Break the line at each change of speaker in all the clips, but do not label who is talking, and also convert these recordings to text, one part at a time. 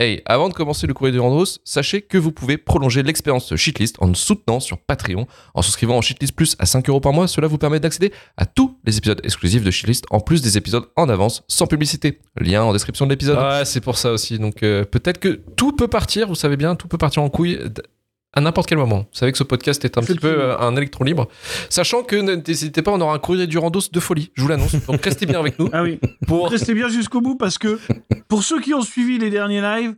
Hey, avant de commencer le courrier du Randos, sachez que vous pouvez prolonger l'expérience Shitlist en nous soutenant sur Patreon. En souscrivant en Shitlist Plus à 5 euros par mois, cela vous permet d'accéder à tous les épisodes exclusifs de Shitlist, en plus des épisodes en avance, sans publicité. Lien en description de l'épisode. Ouais, c'est pour ça aussi. Donc euh, peut-être que tout peut partir, vous savez bien, tout peut partir en couille à n'importe quel moment. Vous savez que ce podcast est un petit peu euh, un électron libre. Sachant que n'hésitez pas, on aura un courrier du Randos de folie, je vous l'annonce. Donc restez bien avec nous.
Ah oui.
Pour...
Restez bien jusqu'au bout parce que pour ceux qui ont suivi les derniers lives,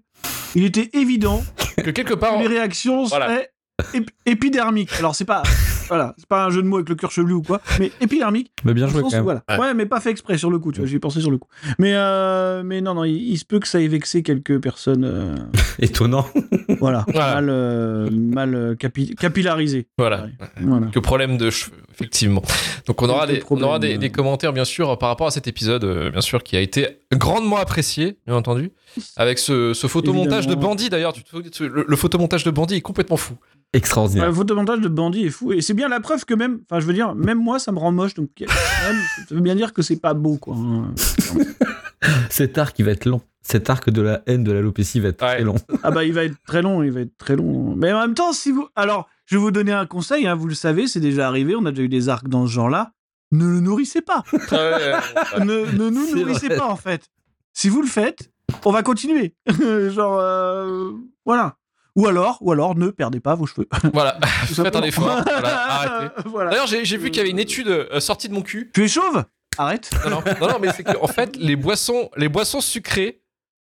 il était évident
que quelque part,
que les réactions
Voilà.
Seraient ép- épidermiques. Alors c'est pas voilà, c'est pas un jeu de mots avec le cœur chevelu ou quoi, mais épidermique.
Mais bien joué quand
où,
même.
voilà. Ouais. mais pas fait exprès sur le coup, tu vois, j'y ai pensé sur le coup. Mais euh, mais non non, il, il se peut que ça ait vexé quelques personnes euh,
Étonnant.
voilà,
Voilà.
mal euh, mal capi- capillarisées.
Voilà.
Voilà.
que problème de cheveux, effectivement. Donc on aura, des, on aura des, des commentaires, bien sûr, par rapport à cet épisode, bien sûr, qui a été grandement apprécié, bien entendu, avec ce, ce photomontage de. Bandit, d'ailleurs. Le, le photomontage de Bandit est complètement fou.
Extraordinaire.
Le photomontage de bandit est fou et c'est bien la preuve que même, enfin je veux dire, même moi ça me rend moche donc même, ça veut bien dire que c'est pas beau quoi. hein.
Cet arc, il va être long. Cet arc de la haine de l'alopécie va être
Ouais.
très long.
Ah bah il va être très long, il va être très long. Mais en même temps, si vous, alors je vais vous donner un conseil, hein, vous le savez, c'est déjà arrivé, on a déjà eu des arcs dans ce genre-là. Ne le nourrissez pas. ne, ne nous nourrissez
vrai.
pas en fait. Si vous le faites, on va continuer. Genre euh, voilà. Ou alors, ou alors ne perdez pas vos cheveux.
voilà, faites un effort. Voilà, arrêtez.
Voilà.
D'ailleurs, j'ai j'ai vu qu'il y avait une étude euh, sortie de mon cul.
Tu es chauve? Arrête.
Non, non, non, non, mais c'est qu'en fait, les boissons, les boissons sucrées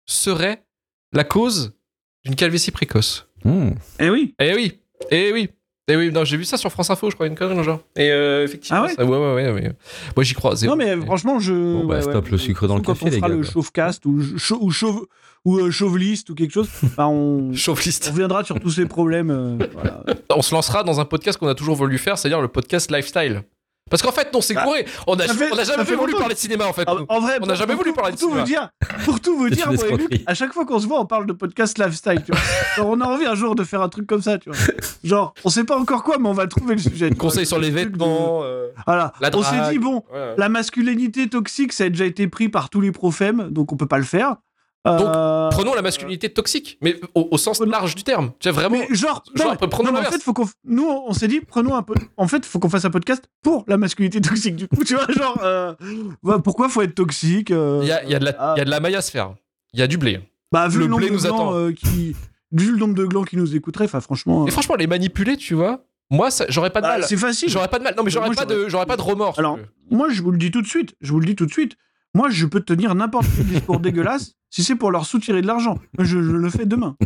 seraient la cause d'une calvitie précoce.
Hmm.
Eh oui.
Eh oui, eh oui. Eh oui, non, j'ai vu ça sur France Info, je crois, une connerie dans le genre. Et euh, effectivement,
Ah ouais
ça- ouais, ouais, ouais, ouais. Moi, j'y crois. zéro.
Non mais franchement, je.
Bon, bah, stop le sucre dans le café,
on
les
fera
gars,
le
quoi.
chauvecast ou chau- ou chauve ou euh, chauveliste ou quelque chose, bah, on,
Chauveliste.
on reviendra sur tous ces problèmes. euh, voilà.
On se lancera dans un podcast qu'on a toujours voulu faire, c'est-à-dire le podcast lifestyle. Parce qu'en fait, non, c'est
Bah,
gouré. On a,
ça fait-
on a
ça
jamais
fait
voulu
longtemps.
parler de cinéma, en fait.
En,
nous.
en vrai,
On
pour-
n'a jamais
pour-
voulu parler de
pour tout vous
cinéma.
dire, pour tout vous
C'est
dire,
une
moi et Luc,
escroquerie.
à chaque fois qu'on se voit, on parle de podcast lifestyle. Tu vois. Genre, on a envie un jour de faire un truc comme ça, tu vois. Genre, on sait pas encore quoi, mais on va trouver le sujet. tu vois.
Conseils sur les
Le truc de-
vêtements. euh,
Voilà.
la
on s'est
drague.
dit bon, la masculinité toxique, ça a déjà été pris par tous les profèmes, donc on peut pas le faire.
Donc,
Euh,
Prenons la masculinité toxique, mais au, au sens large du terme. Tu sais, vraiment.
Mais genre,
genre, prenons
non, mais en fait, faut qu'on, nous, on s'est dit, prenons un peu. En fait, faut qu'on fasse un podcast pour la masculinité toxique. Du coup, tu vois, genre, euh, bah, pourquoi faut être toxique euh,
Il y a, il y a de la,
ah,
il y a de la maille à se faire. Il y a du blé.
bah, vu
le blé
de
nous
glands
attend.
qui, vu le nombre de glands qui nous écouteraient, enfin, franchement,
Et franchement, les manipuler, tu vois, moi, ça- j'aurais pas de
bah,
mal.
c'est facile.
J'aurais pas de mal. Non, mais j'aurais pas de, j'aurais pas de remords.
Alors. Moi, je vous le dis tout de suite. Je vous le dis tout de suite. Moi, je peux tenir n'importe quel discours dégueulasse si c'est pour leur soutirer de l'argent. Je, je le fais demain.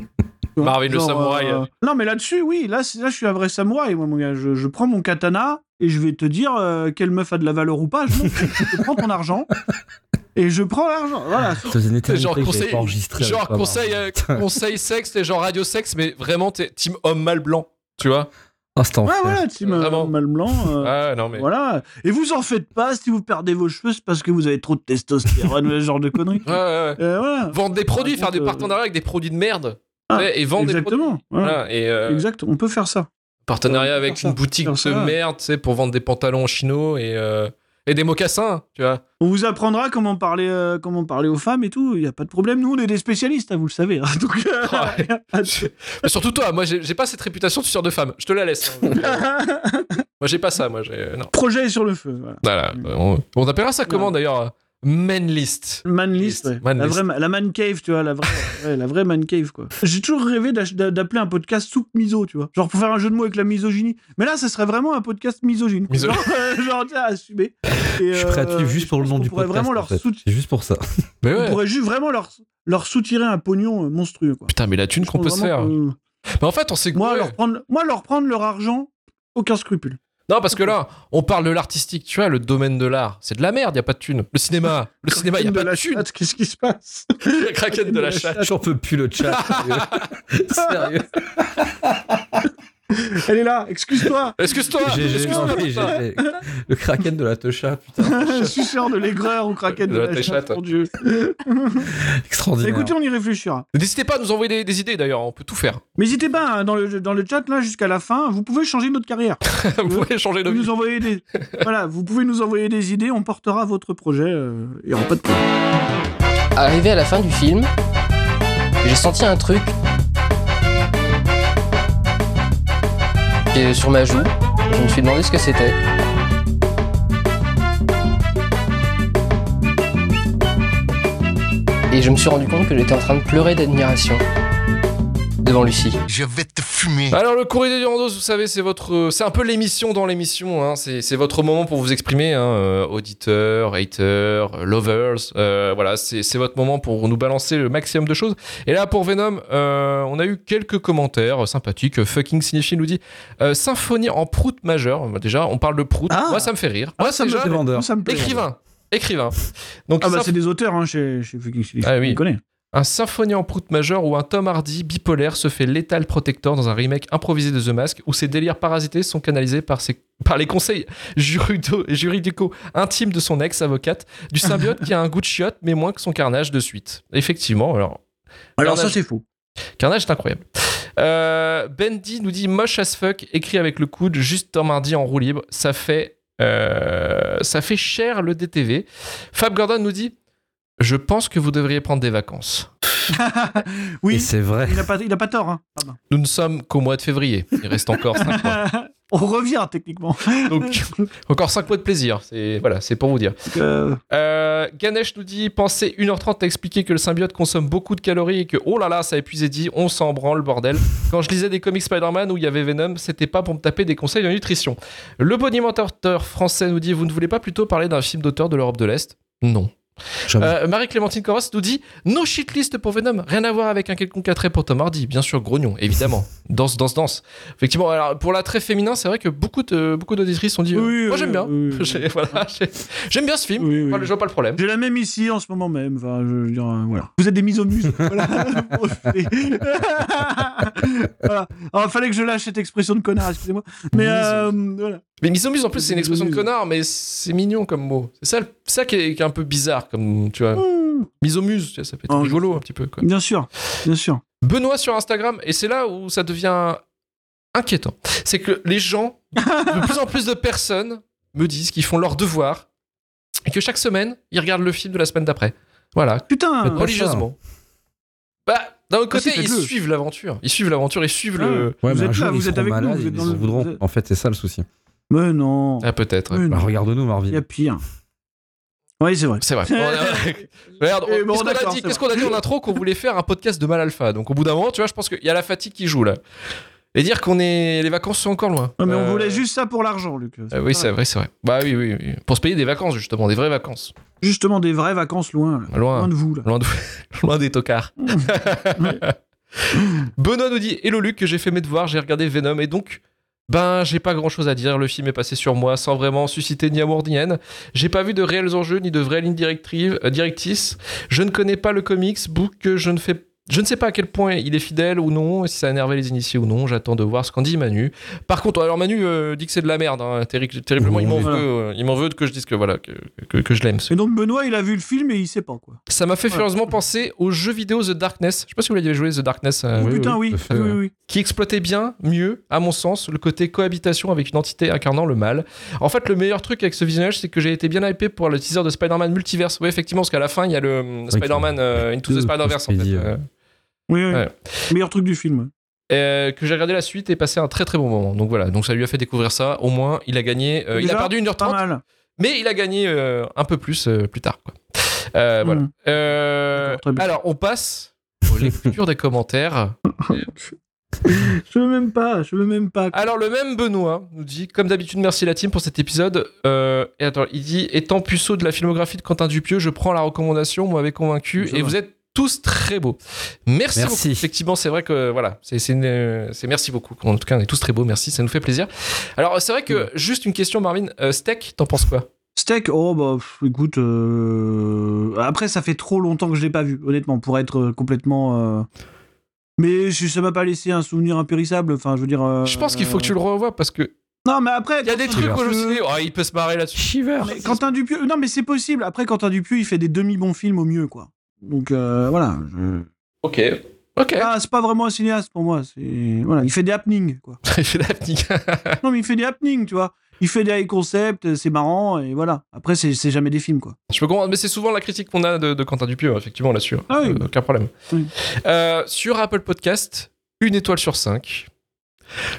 Vois,
Marvin le samouraï.
euh, Non, mais là-dessus, oui. Là, là, je suis un vrai samouraï, moi, mon gars. Je, je prends mon katana et je vais te dire euh, quelle meuf a de la valeur ou pas. Je, prends ton argent et je prends l'argent. Voilà.
Genre conseil, genre conseil, euh, conseil sexe, c'est genre radio sexe, mais vraiment t'es team homme mal blanc, tu vois.
Ah,
Ouais,
enfer.
voilà, team euh, mal blanc. euh,
Ah non mais.
Voilà. Et vous en faites pas si vous perdez vos cheveux, c'est parce que vous avez trop de testostérone, ce genre de conneries.
Ouais, ouais, ouais.
Euh, voilà.
Vendre des produits, faire des partenariats avec des produits de merde.
Ah,
et vendre des produits.
Exactement. Voilà.
Et euh,
Exact. On peut faire ça.
partenariat avec
ça,
une boutique de
ça.
merde, tu sais, pour vendre des pantalons chino et, euh, et des mocassins, tu vois.
On vous apprendra comment parler, euh, comment parler aux femmes et tout. Il y a pas de problème. Nous, on est des spécialistes, hein, vous le savez. hein. Donc, euh,
Ouais. Mais surtout toi, moi j'ai pas cette réputation de tueur de femme. Je te la laisse. hein. moi j'ai pas ça, moi j'ai.
Projet sur le feu. Voilà.
Voilà. On, on appellera ça comment d'ailleurs euh, Man list.
Man list, ouais.
Man
la,
list.
vraie, la man cave, tu vois, la vraie, ouais, la vraie man cave, quoi. J'ai toujours rêvé d'appeler un podcast soupe miso, tu vois. Genre pour faire un jeu de mots avec la misogynie. Mais là, ça serait vraiment un podcast misogyne.
Miso-
Genre, euh, genre, tiens, assumer. Et,
Je suis prêt à
euh,
tuer juste pour le nom du podcast.
Vraiment
en
leur
fait. C'est juste pour ça.
Mais
On pourrait juste vraiment leur, leur soutirer un pognon euh, monstrueux, quoi.
Putain, mais la thune qu'on peut se faire.
que-
Mais en fait, on sait que.
Moi, leur prendre, moi, leur prendre leur argent, aucun scrupule.
Non, parce que là, on parle de l'artistique, tu vois, le domaine de l'art. C'est de la merde, y a pas de thune. Le cinéma, le cinéma, y a
de
pas de
la
thune.
qu'est-ce qui se passe?
Le kraken de la
de la
chatte.
J'en peux plus le chat. sérieux. Sérieux.
Elle est là, excuse-toi
Excuse-toi,
j'ai- Le kraken de la techa, putain.
Suceur de l'aigreur au kraken de,
De la
chatte, mon dieu.
Extraordinaire.
Écoutez, on y réfléchira.
N'hésitez pas à nous envoyer des, des idées d'ailleurs, on peut tout faire.
Mais n'hésitez pas, hein, dans, le, dans le chat, là, jusqu'à la fin, vous pouvez changer notre carrière.
Vous pouvez changer de vie.
nous envoyer des... voilà, vous pouvez nous envoyer des idées, on portera votre projet, euh, il y aura pas de problème.
Arrivé à la fin du film, J'ai senti un truc sur ma joue. Je me suis demandé ce que c'était. Et je me suis rendu compte que j'étais en train de pleurer d'admiration devant Lucie.
Je vais te fumer.
Alors le courrier de Durandos, vous savez, c'est votre, c'est un peu l'émission dans l'émission. Hein. C'est votre moment pour vous exprimer, hein, euh, auditeurs, haters, lovers. Euh, voilà, c'est votre moment pour nous balancer le maximum de choses. Et là, pour Venom, euh, on a eu quelques commentaires sympathiques. Fucking Signifie nous dit symphonie en prout majeur. Déjà, on parle de prout.
Ah.
Moi, ça me fait rire.
Ah,
Moi,
ça me
déjà,
fait vendeur. Ça me plaît.
écrivain. Écrivain. Donc,
Ah bah c'est des auteurs hein, chez, chez Fucking Signifie,
Ah oui.
on connaît.
Un symphonie en prout majeur où un Tom Hardy bipolaire se fait létal protecteur dans un remake improvisé de The Mask où ses délires parasités sont canalisés par, ses, par les conseils juridicaux intimes de son ex-avocate, du symbiote qui a un goût de chiotte mais moins que son carnage de suite. Effectivement, alors
Alors ça c'est faux.
Carnage est incroyable. Euh, Bendy nous dit moche as fuck, écrit avec le coude, juste Tom Hardy en roue libre. Ça fait, euh, ça fait cher le DTV. Fab Gordon nous dit Je pense que vous devriez prendre des vacances.
Oui,
c'est vrai.
il a pas, il a pas tort. Hein.
Nous ne sommes qu'au mois de février. Il reste encore 5 mois.
on revient techniquement.
Donc, encore 5 mois de plaisir. C'est voilà, c'est pour vous dire.
Euh,
Euh, Ganesh nous dit Pensez 1h30 à expliquer que le symbiote consomme beaucoup de calories et que oh là là, ça a épuisé dit, on s'en branle, bordel. Quand je lisais des comics Spider-Man où il y avait Venom, c'était pas pour me taper des conseils de nutrition. Le bonimenteur français nous dit Vous ne voulez pas plutôt parler d'un film d'auteur de l'Europe de l'Est? Non. Euh, Marie-Clémentine Corros nous dit No shitlist pour Venom, rien à voir avec un quelconque attrait pour Tom Hardy. Bien sûr, grognon, évidemment. danse, danse, danse. Effectivement, alors pour l'attrait féminin, c'est vrai que beaucoup de beaucoup d'auditrices ont dit euh,
Oui,
Moi j'aime bien.
oui, oui.
J'ai- voilà, j'ai- J'aime bien ce film.
Oui, oui.
Voilà, je vois pas le problème.
J'ai la même ici en ce moment même. Enfin, je euh, voilà. Vous êtes des misomuses. voilà. voilà. Alors, fallait que je lâche cette expression de connard, excusez-moi. Mais euh, voilà.
Mais misomuse en plus, c'est une expression de connard, mais c'est mignon comme mot. C'est ça, ça qui, est, qui est un peu bizarre, comme tu vois.
Mmh.
Misomuse, tu vois, ça peut être
Oh,
rigolo un petit peu. Quoi.
Bien sûr, bien sûr.
Benoît sur Instagram, et c'est là où ça devient inquiétant. C'est que les gens, de plus en plus de personnes me disent qu'ils font leur devoir et que chaque semaine, ils regardent le film de la semaine d'après. Voilà,
Putain.
Religieusement. Bah, d'un autre
Ah,
côté, ils suivent l'aventure. Ils suivent l'aventure, ils suivent
Ah.
le.
Ouais,
vous
mais un
êtes
jour,
là, vous êtes avec nous,
malades,
vous êtes
ils
dans
en
le-
voudront.
vous êtes-
En fait, c'est ça le souci.
Mais non.
Ah, peut-être.
Bah,
non.
regarde-nous,
Il y
Marvin.
a pire. Oui, c'est vrai.
C'est vrai. On a- Regarde, on-
Eh, bon,
qu'est-ce qu'on a dit,
c'est
qu'est-ce qu'on a dit en intro qu'on voulait faire un podcast de mal alpha. Donc au bout d'un moment, tu vois, je pense qu'il y a la fatigue qui joue là. Et dire qu'on est, les vacances sont encore loin.
Ouais, mais on
Euh,
voulait juste ça pour l'argent, Luc.
euh, oui, c'est vrai, c'est vrai. Bah oui, oui, oui. Pour se payer des vacances justement, des vraies vacances.
Justement des vraies vacances loin. là.
Loin,
Loin de vous, là.
loin, de... loin des tocards. Benoît nous dit Hello Luc, que j'ai fait mes devoirs, j'ai regardé Venom et donc. Ben, j'ai pas grand chose à dire. Le film est passé sur moi sans vraiment susciter ni amour ni haine. J'ai pas vu de réels enjeux ni de vraies lignes euh, directrices. Je ne connais pas le comics book. que Je ne fais. Je ne sais pas à quel point il est fidèle ou non, si ça a énervé les initiés ou non. J'attends de voir ce qu'en dit Manu. Par contre, alors Manu euh, dit que c'est de la merde. hein, terri- terriblement, il m'en
Voilà.
veut. euh, il m'en veut que je dise que voilà que, que, que je l'aime.
Et donc Benoît, il a vu le film et il sait pas quoi.
ça m'a fait
Ouais.
furieusement penser au jeu vidéo The Darkness. Je sais pas si vous l'avez joué, The Darkness, euh,
Oh,
oui,
putain,
oui,
oui.
fait,
Ah,
qui exploitait bien, mieux, à mon sens, le côté cohabitation avec une entité incarnant le mal. En fait, le meilleur truc avec ce visionnage, c'est que j'ai été bien hypé pour le teaser de Spider-Man Multiverse. Oui, effectivement, parce qu'à la fin, il y a le euh, Spider-Man euh, Into the Spider-Verse, en fait.
Oui, oui.
Ouais.
Meilleur truc du film.
euh, que j'ai regardé la suite et passé un très très bon moment. Donc voilà, donc ça lui a fait découvrir ça. Au moins, il a gagné. euh, il a perdu
Pas
1h30,
mal.
mais il a gagné euh, un peu plus plus tard. Quoi. Voilà.
Mm.
Euh,
bien.
alors, on passe aux lectures des commentaires.
Je veux même pas, je veux même pas.
Alors, le même Benoît nous dit Comme d'habitude, merci la team pour cet épisode. Euh, et attends, il dit Étant puceau de la filmographie de Quentin Dupieux, je prends la recommandation, vous m'avez convaincu. Et
va.
vous êtes tous très beaux. Merci,
Merci.
beaucoup. Effectivement, c'est vrai que voilà, c'est merci beaucoup. En tout cas, on est tous très beaux, merci, ça nous fait plaisir. Alors, c'est vrai que, juste une question, Marvin, euh, Steak, t'en penses quoi?
Steak, oh bah écoute, euh, après ça fait trop longtemps que je l'ai pas vu, honnêtement, pour être euh, complètement. euh, Mais je- ça m'a pas laissé un souvenir impérissable. Enfin, je veux dire. euh,
Je pense qu'il faut que tu le revoies parce que
Non, mais après.
il y a des trucs où je me
Dupieux-
suis dit, oh, il peut se marrer là-dessus.
Shiver.
Mais Quentin Dupieux, non mais c'est possible. Après Quentin Dupieux, il fait des demi bons films au mieux, quoi. Donc euh, voilà. je-
Ok. Ok.
Ah, c'est pas vraiment un cinéaste pour moi. Voilà, il fait des happenings, quoi.
Il fait la petite-
Non, mais il fait des happenings, tu vois. il fait des high concepts, c'est marrant, et voilà. Après, c'est c'est jamais des films, quoi.
Je peux comprendre, mais c'est souvent la critique qu'on a de, de Quentin Dupieux, effectivement, là-dessus.
Ah oui.
Euh, aucun problème.
Oui.
Euh, sur Apple Podcast, une étoile sur cinq.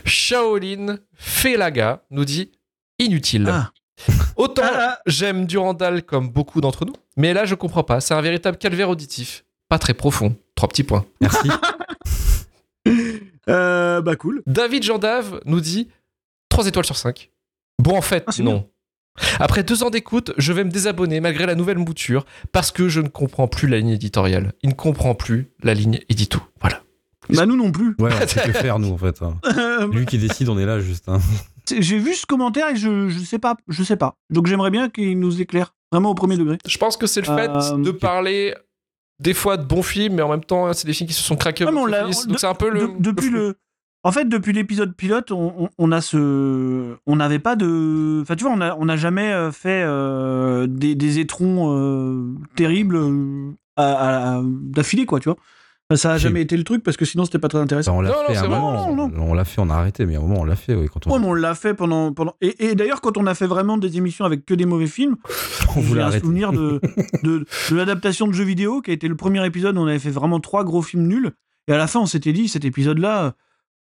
Shaolin Felaga nous dit inutile.
Ah.
Autant
Ah,
j'aime Durandal comme beaucoup d'entre nous, mais là je comprends pas. C'est un véritable calvaire auditif. Pas très profond. Trois petits points.
Merci.
Euh, bah, cool.
David Jandave nous dit 3 étoiles sur 5. Bon, en fait,
Ah,
non. Après deux ans d'écoute, je vais me désabonner malgré la nouvelle mouture parce que je ne comprends plus la ligne éditoriale. Il ne comprend plus la ligne édito. Voilà.
Bah, nous non plus.
Ouais, on sait que faire, nous, en fait. hein.
Euh,
Lui qui décide, on est là, juste. hein.
J'ai vu ce commentaire et je, je sais pas. Je sais pas. Donc, j'aimerais bien qu'il nous éclaire. Vraiment au premier degré.
Je pense que c'est le fait
Euh,
de parler des fois de bons films, mais en même temps, c'est des films qui se sont craqués
on on-
Donc c'est un peu le.
De- depuis le. En fait, depuis l'épisode pilote, on, on- a ce, on n'avait pas de, enfin tu vois, on a, on n'a jamais euh, fait euh, des, des étrons euh, terribles d'affilée quoi, tu vois. Ça a jamais été le truc parce que sinon c'était pas très intéressant.
on l'a fait à
vrai.
Non,
On, on l'a fait, on a arrêté, mais à un moment, on l'a fait, oui. Quand on,
Ouais, mais on l'a fait pendant, pendant. Et, et d'ailleurs, quand on a fait vraiment des émissions avec que des mauvais films,
on
j'ai
voulait
un
arrêter.
souvenir de, de, de l'adaptation de jeux vidéo qui a été le premier épisode où on avait fait vraiment trois gros films nuls. Et à la fin, on s'était dit, cet épisode-là, euh,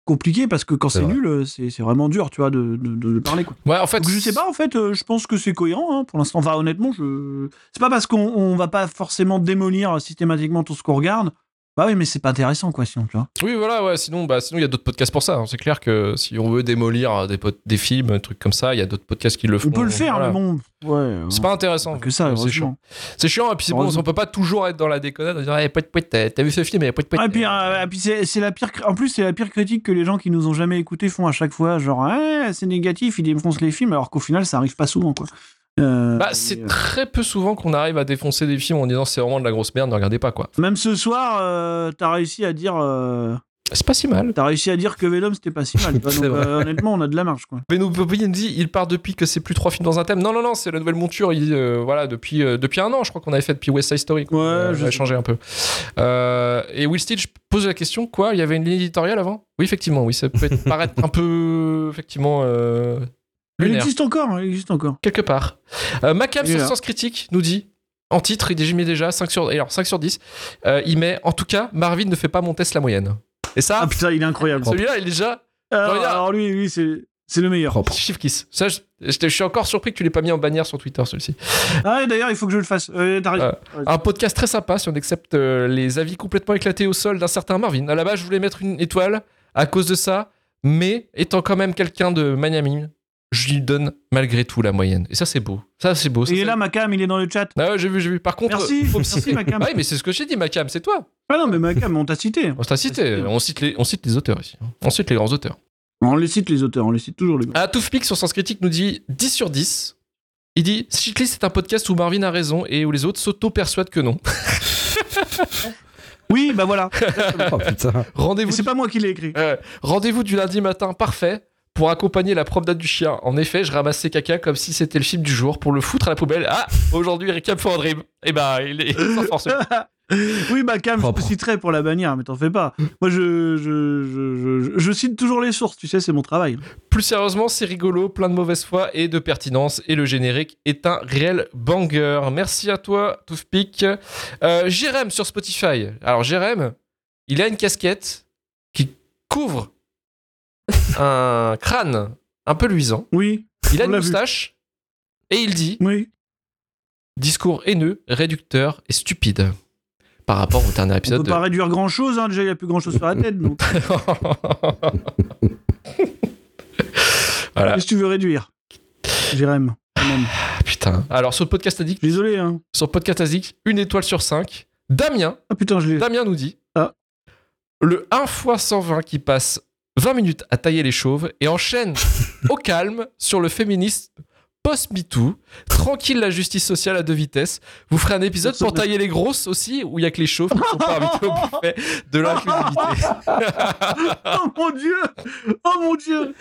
compliqué parce que quand
C'est
c'est
vrai.
nul, c'est c'est vraiment dur, tu vois, de, de, de- de parler. Quoi.
Ouais, en fait.
Donc, je sais pas, en fait, euh, je pense que c'est cohérent hein, pour l'instant. Enfin, honnêtement, je. C'est pas parce qu'on on va pas forcément démolir systématiquement tout ce qu'on regarde. Bah oui, mais c'est pas intéressant, quoi, sinon, tu vois.
Oui, voilà, ouais. Sinon, bah, sinon, il y a d'autres podcasts pour ça. hein. C'est clair que si on veut démolir des, pod- des films, des trucs comme ça, il y a d'autres podcasts qui le font.
On peut le faire,
Voilà.
mais bon. Ouais.
C'est pas intéressant.
que ça,
c'est chiant. C'est chiant, et puis c'est bon, on peut pas toujours être dans la déconnade en disant, hey, poète, poète, t'as vu ce film, et poète, poète.
Ouais, et puis, euh, puis c'est la pire. En plus, c'est la pire critique que les gens qui nous ont jamais écoutés font à chaque fois. Genre, Ah, c'est négatif, ils défoncent les films, alors qu'au final, ça arrive pas souvent, quoi. Euh,
Bah, c'est
euh,
très peu souvent qu'on arrive à défoncer des films en disant c'est vraiment de la grosse merde, ne regardez pas quoi.
Même ce soir, euh, t'as réussi à dire,
C'est pas si mal.
t'as réussi à dire que Venom c'était pas si mal. Donc, honnêtement, on a de la marge, quoi.
Nous dit il part depuis que c'est plus trois films dans un thème. Non, non, non, c'est la nouvelle monture. Il, voilà, depuis, depuis un an, je crois qu'on avait fait depuis West Side Story. quoi.
Ouais, sais.
changé un peu. Et Will Stitch pose la question quoi Il y avait une ligne éditoriale avant? Oui, effectivement, oui, ça peut être- paraître un peu, effectivement,
Il existe encore, hein, il existe encore.
quelque part. Euh, Macam sur. Sens Critique nous dit en titre, il mets déjà 5 sur, alors 5 sur 10. euh, il met en tout cas, Marvin ne fait pas mon test la moyenne. Et ça,
Ah putain, il est incroyable.
celui-là, il est déjà
Alors,
regarde.
alors lui, lui c'est c'est le meilleur.
Propre.
chief kiss. Ça, je, je- je suis encore surpris que tu l'aies pas mis en bannière sur Twitter, celui-ci.
Ah, d'ailleurs, il faut que je le fasse. Euh.
Euh, Un podcast très sympa si on accepte euh, les avis complètement éclatés au sol d'un certain Marvin. À la base, je voulais mettre une étoile à cause de ça, mais étant quand même quelqu'un de magnanime, je lui donne malgré tout la moyenne. Et ça, c'est beau. Ça, c'est beau. Ça,
il est là, Macam, il est dans le chat.
Ah ouais, j'ai vu, j'ai vu. Par contre,
Merci,
faut me
merci. Macam.
Ah oui, mais c'est ce que j'ai dit, Macam, c'est toi.
Ah non, mais Macam, on t'a cité.
On t'a cité.
cité.
On cite, les, on cite les auteurs ici. On cite les grands auteurs.
On les cite, les auteurs, on les cite toujours, les gars.
Ah, sur Sens Critique nous dit 10 sur 10. Il dit Shitlist c'est un podcast où Marvin a raison et où les autres s'auto-persuadent que non.
Oui, bah voilà.
Oh
Rendez-vous
c'est pas moi qui l'ai écrit.
Euh, Rendez-vous du lundi matin parfait pour accompagner la promenade du chien. En effet, je ramassais caca comme si c'était le film du jour pour le foutre à la poubelle. Ah, aujourd'hui, Recap for a Dream. Eh ben, il est sans force.
Oui, Macam, je
Propre.
te citerai pour la bannière, mais t'en fais pas. Moi, je, je, je, je, je cite toujours les sources, tu sais, c'est mon travail.
Plus sérieusement, c'est rigolo, plein de mauvaise foi et de pertinence. Et le générique est un réel banger. Merci à toi, Toothpick. Euh, Jérém sur Spotify. Alors, Jérém, il a une casquette qui couvre un crâne un peu luisant.
Oui,
Il a
On
une
vu.
moustache. Et il dit
oui.
discours haineux, réducteur et stupide. Par rapport au dernier
On
épisode
peut
de...
pas réduire grand chose, hein, déjà, il y a plus grand chose sur la tête. Donc,
voilà.
qu'est-ce que tu veux réduire Jérém,
putain. Alors, sur le podcast addict,
Désolé, hein.
sur le podcast addict, une étoile sur 5. Damien,
Ah putain, je l'ai.
Damien nous dit
Ah.
le 1 x 120 qui passe 20 minutes à tailler les chauves et enchaîne au calme sur le féminisme post-MeToo. Tranquille la justice sociale à deux vitesses. Vous ferez un épisode pour tailler les grosses aussi, où il y a que les chauves qui sont pas invités au buffet de l'inclusivité.
Oh mon dieu Oh mon dieu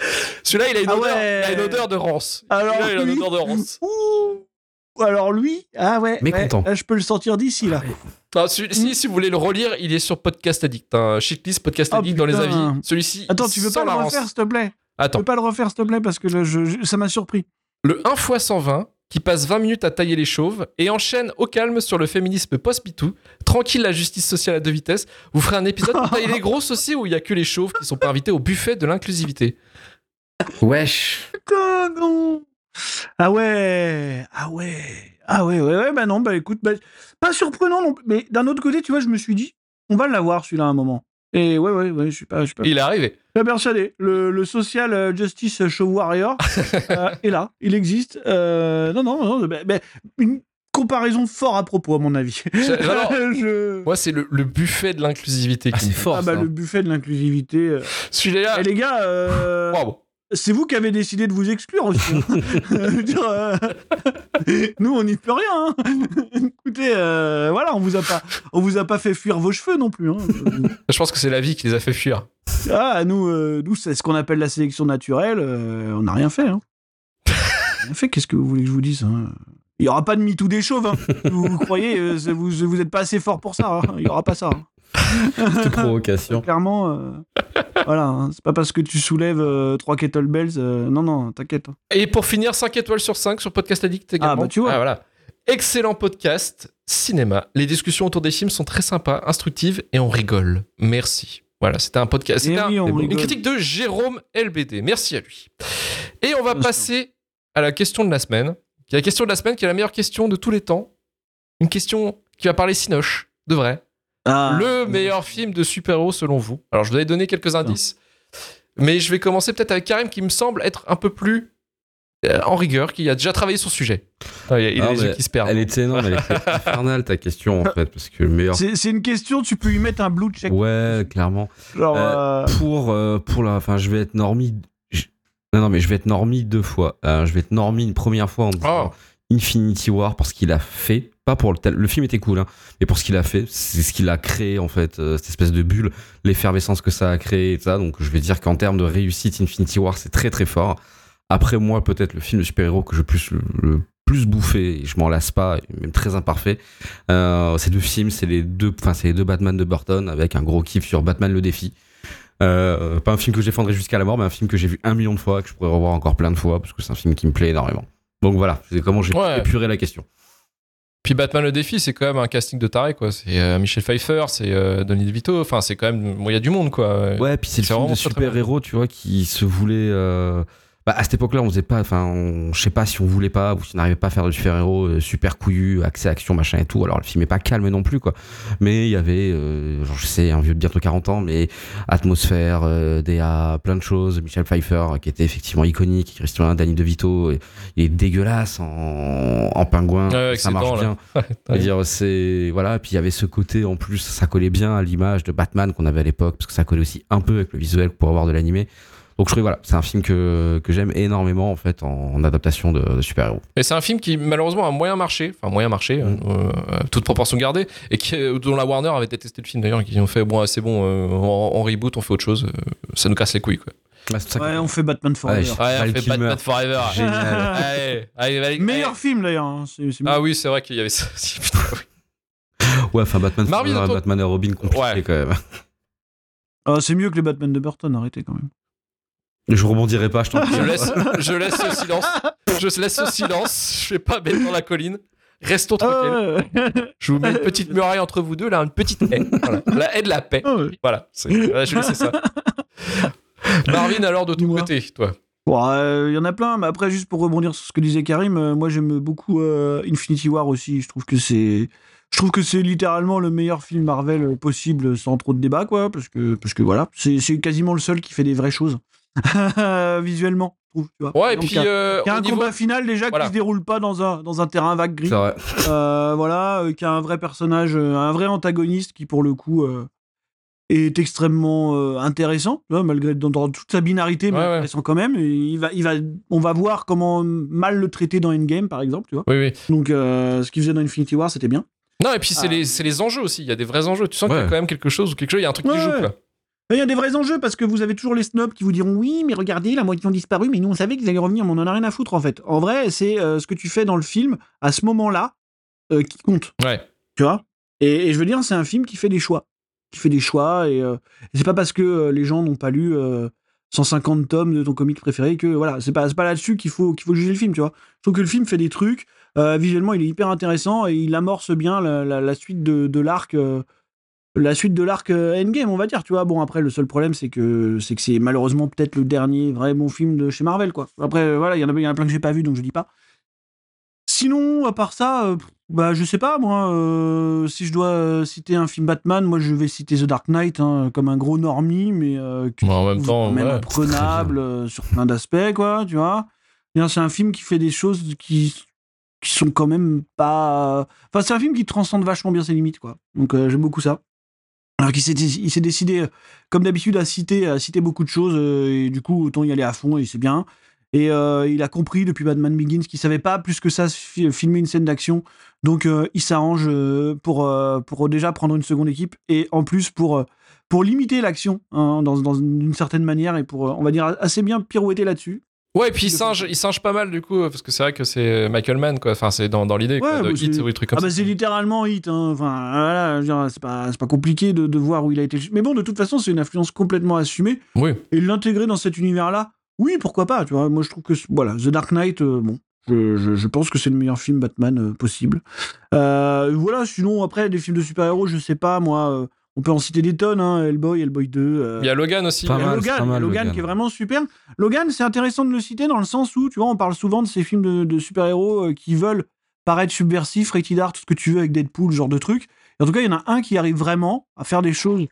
Celui-là, il a une,
Ah ouais.
il a une odeur de rance.
Alors,
Celui-là, il a une odeur de rance.
Ouh Alors lui, ah ouais,
Mécontent.
ouais, là, je peux le sortir d'ici là.
Celui- si, si vous voulez le relire, il est sur Podcast Addict. Hein. Shitlist, Podcast
Oh,
Addict dans les avis. Celui-ci.
Attends, tu veux
sans
pas le refaire s'il te plaît?
Attends.
peux pas le refaire, s'il te plaît, parce que là, je- je- ça m'a surpris.
Le 1 x 120 qui passe 20 minutes à tailler les chauves et enchaîne au calme sur le féminisme post-MeToo. Tranquille, la justice sociale à deux vitesses. Vous ferez un épisode pour tailler les grosses aussi où il y a que les chauves qui sont pas invités au buffet de l'inclusivité.
Wesh.
Putain, non Ah ouais Ah ouais Ah ouais, ouais, ouais, bah non, bah écoute, bah, pas surprenant non plus. Mais d'un autre côté, tu vois, je me suis dit, on va l'avoir celui-là à un moment. Et ouais, ouais, ouais, je suis pas, je suis pas,
Il est arrivé.
persuadé. Le, le Social euh, Justice Show Warrior euh, est là, il existe. Euh, non, non, non, bah, bah, une comparaison fort à propos, à mon avis. Je-
Moi, c'est le, le buffet de l'inclusivité.
Ah,
qui
c'est
me-
fort
Ah bah
ça.
le buffet de l'inclusivité. euh.
Celui-là,
Eh les gars, euh,
waouh.
C'est vous qui avez décidé de vous exclure aussi. hein. Dire, euh, Nous, on n'y peut rien. hein. Écoutez, euh, voilà, on vous a pas, on vous a pas fait fuir vos cheveux non plus. hein.
Je pense que c'est la vie qui les a fait fuir.
Ah, nous, euh, nous, c'est ce qu'on appelle la sélection naturelle. euh, on n'a rien fait. Hein. Rien fait. Qu'est-ce que vous voulez que je vous dise hein Il y aura pas de MeToo des chauves. hein. Vous, vous croyez euh, vous, vous êtes pas assez fort pour ça. hein. Il y aura pas ça.
Petite provocation.
Clairement, euh, voilà. hein. C'est pas parce que tu soulèves euh, trois kettlebells. euh, non, non, t'inquiète. hein.
Et pour finir, 5 étoiles sur 5 sur Podcast Addict également.
Ah, bah, tu vois.
voilà. Excellent podcast, cinéma. Les discussions autour des films sont très sympas, instructives et on rigole. Merci. Voilà, c'était un podcast.
Eh
C'était un-
oui, on
une critique de Jérôme LBD. Merci à lui. Et on va
Bien sûr.
passer à la question de la semaine. Qui est la question de la semaine, qui est la meilleure question de tous les temps. Une question qui va parler Sinoche, de vrai.
Ah.
le meilleur film de super-héros selon vous. Alors, je vous avais donné quelques indices. Mais je vais commencer peut-être avec Karim, qui me semble être un peu plus euh, en rigueur, qui a déjà travaillé sur ce sujet. Ah, il a, il a
Ah,
les yeux qui se perdent.
Elle était énorme, elle était infernale ta question en fait, parce que le meilleur.
C'est c'est une question, tu peux y mettre un blue check.
Ouais, clairement.
Genre,
Euh,
euh,
Pour, euh, pour la. Enfin, je vais être normie. je- Non, non, mais je vais être normie deux fois. Euh, je vais être normie une première fois en disant
Oh.
Infinity War parce qu'il a fait. Pas pour le film était cool, hein, mais pour ce qu'il a fait, c'est ce qu'il a créé en fait, euh, cette espèce de bulle, l'effervescence que ça a créé et tout ça. Donc je vais dire qu'en termes de réussite, Infinity War c'est très très fort. Après moi, peut-être le film de super-héros que je plus le, le plus bouffé, et je m'en lasse pas, même très imparfait. Euh, ces deux films, c'est les deux, enfin c'est les deux Batman de Burton avec un gros kiff sur Batman le défi. Euh, pas un film que je défendrai jusqu'à la mort, mais un film que j'ai vu un million de fois, que je pourrais revoir encore plein de fois, parce que c'est un film qui me plaît énormément. Donc voilà, c'est comment j'ai
Ouais.
épuré la question.
Puis Batman le défi, c'est quand même un casting de taré, quoi. C'est euh, Michel Pfeiffer, c'est euh, Donny DeVito. Enfin, c'est quand même. Bon, il y a du monde, quoi.
Ouais, puis c'est le film
vraiment
de
très
super-héros, tu vois, qui se voulait. euh, Bah, à cette époque-là, on faisait pas. Enfin, on- je sais pas si on voulait pas ou si on n'arrivait pas à faire de super-héros euh, super couillu, accès action, machin et tout. Alors, le film est pas calme non plus, quoi. Mais il y avait, euh, genre, je sais, un vieux de bientôt 40 ans, mais atmosphère, euh, DA, plein de choses. Michel Pfeiffer, euh, qui était effectivement iconique. Christian Danny DeVito, il est dégueulasse en, en pingouin.
Ouais,
ça marche bien. Dire, c'est voilà. Et puis il y avait ce côté en plus, ça collait bien à l'image de Batman qu'on avait à l'époque, parce que ça collait aussi un peu avec le visuel pour avoir de l'animé. Donc je trouvais voilà, c'est un film que, que j'aime énormément en fait en, en adaptation de, de super-héros.
Mais c'est un film qui malheureusement a moyen marché, enfin moyen marché,
Mm.
euh, euh, toute proportion gardée, et qui, euh, dont la Warner avait détesté le film d'ailleurs, qui ont fait bon, c'est bon, euh, on, on reboot, on fait autre chose, euh, ça nous casse les couilles quoi.
Que-
ouais, on fait Batman Forever.
Ouais,
Ouais,
Val
on fait
Kilmer.
Batman Forever.
Génial.
allez, allez, allez,
Meilleur
allez.
film d'ailleurs. hein. C'est- c'est-
Ah oui, c'est vrai qu'il y avait ça aussi. putain, oui.
Ouais, enfin Batman,
Marvin,
Forever et Batman et Robin compliqué
Ouais.
quand même.
Ah, c'est mieux que les Batman de Burton, arrêtez quand même.
Je rebondirai pas, je t'en prie.
Je laisse, je laisse ce silence. Je laisse ce silence. Je vais pas mettre dans la colline. Restons tranquilles.
Ah, ouais.
Je vous mets une petite muraille entre vous deux, là, une petite haie. Voilà. La haie de la paix.
Ouais.
Voilà. c'est- voilà, je vais laisser ça. Marvin, alors de ton côté, toi.
Bon, euh, il y en a plein, mais après, juste pour rebondir sur ce que disait Karim, euh, moi j'aime beaucoup euh, Infinity War aussi. Je trouve que c'est. Je trouve que c'est littéralement le meilleur film Marvel euh, possible sans trop de débat, quoi, parce que, parce que voilà, c'est c'est quasiment le seul qui fait des vraies choses visuellement, je trouve. Tu vois.
Ouais, et puis
il y a,
euh,
y a un
niveau-
combat final déjà
Voilà.
qui se déroule pas dans un, dans un terrain vague gris.
C'est vrai.
Euh, voilà, euh, qui a un vrai personnage, un vrai antagoniste qui, pour le coup, est extrêmement euh, intéressant, malgré dans, dans toute sa binarité, mais
Ouais, ouais.
intéressant quand même. Il va, il va, on va voir comment mal le traiter dans Endgame, par exemple, tu vois.
Oui, oui.
Donc, euh, ce qu'il faisait dans Infinity War, c'était bien.
Non, et puis c'est
Ah.
les, c'est les enjeux aussi. Il y a des vrais enjeux. Tu sens qu'il y a quand même quelque chose ou quelque chose. Il y a un truc qui joue, quoi.
Il y a des vrais enjeux parce que vous avez toujours les snobs qui vous diront oui, mais regardez, la moitié ont disparu, mais nous on savait qu'ils allaient revenir, mais on en a rien à foutre en fait. En vrai, c'est euh, ce que tu fais dans le film à ce moment-là euh, qui compte.
Ouais.
Tu vois? Et, et je veux dire, c'est un film qui fait des choix. Qui fait des choix. Et, euh, et c'est pas parce que les gens n'ont pas lu euh, 150 tomes de ton comic préféré que voilà, c'est pas, pas là-dessus qu'il faut, qu'il faut juger le film, tu vois. Je trouve que le film fait des trucs, visuellement il est hyper intéressant et il amorce bien la, la- la suite de, de l'arc. La suite de l'arc euh, Endgame, on va dire, tu vois. Bon, après, le seul problème, c'est que c'est que c'est malheureusement peut-être le dernier vrai bon film de chez Marvel, quoi. Après, euh, voilà, il y en a, y en a plein que j'ai pas vu, donc je dis pas. Sinon, à part ça, euh, bah, je sais pas, moi, euh, si je dois euh, citer un film Batman, moi, je vais citer The Dark Knight, hein, comme un gros normie, mais que
Mais en même temps, ouais,
euh, sur plein d'aspects, quoi, tu vois. C'est un film qui fait des choses qui, qui sont quand même pas. Enfin, c'est un film qui transcende vachement bien ses limites, quoi. Donc, euh, j'aime beaucoup ça. Alors qu'il s'est, il s'est décidé, euh, comme d'habitude, à citer, à citer beaucoup de choses, euh, et du coup, autant y aller à fond, et c'est bien. Et euh, il a compris depuis Batman Begins qu'il savait pas plus que ça fi- filmer une scène d'action. Donc, il s'arrange pour, pour déjà prendre une seconde équipe, et en plus pour, pour limiter l'action, hein, dans, dans une certaine manière, et pour, on va dire, assez bien pirouetter là-dessus.
Ouais, et puis il singe, il singe pas mal du coup, parce que c'est vrai que c'est Michael Mann, quoi. Enfin, c'est dans, dans l'idée,
Ouais,
de
bah,
hit
c'est-
ou des trucs comme
Ah bah c'est littéralement hit, hein. enfin voilà, c'est pas, pas compliqué de, de voir où il a été. Mais bon, de toute façon, c'est une influence complètement assumée.
Oui.
Et l'intégrer dans cet univers-là, oui, pourquoi pas, tu vois. Moi, je trouve que, voilà, The Dark Knight, euh, bon, je, je- je pense que c'est le meilleur film Batman euh, possible. Euh, voilà, sinon, après, des films de super-héros, je sais pas, moi, euh, on peut en citer des tonnes, hein, Hellboy, Hellboy 2. euh,
Il y a Logan aussi.
Pas
il y a
mal,
Logan,
mal,
Logan
Logan.
qui est vraiment super. Logan, c'est intéressant de le citer dans le sens où, tu vois, on parle souvent de ces films de, de super-héros euh, qui veulent paraître subversifs, rated R, tout ce que tu veux avec Deadpool, ce genre de truc. Et en tout cas, il y en a un qui arrive vraiment à faire des choses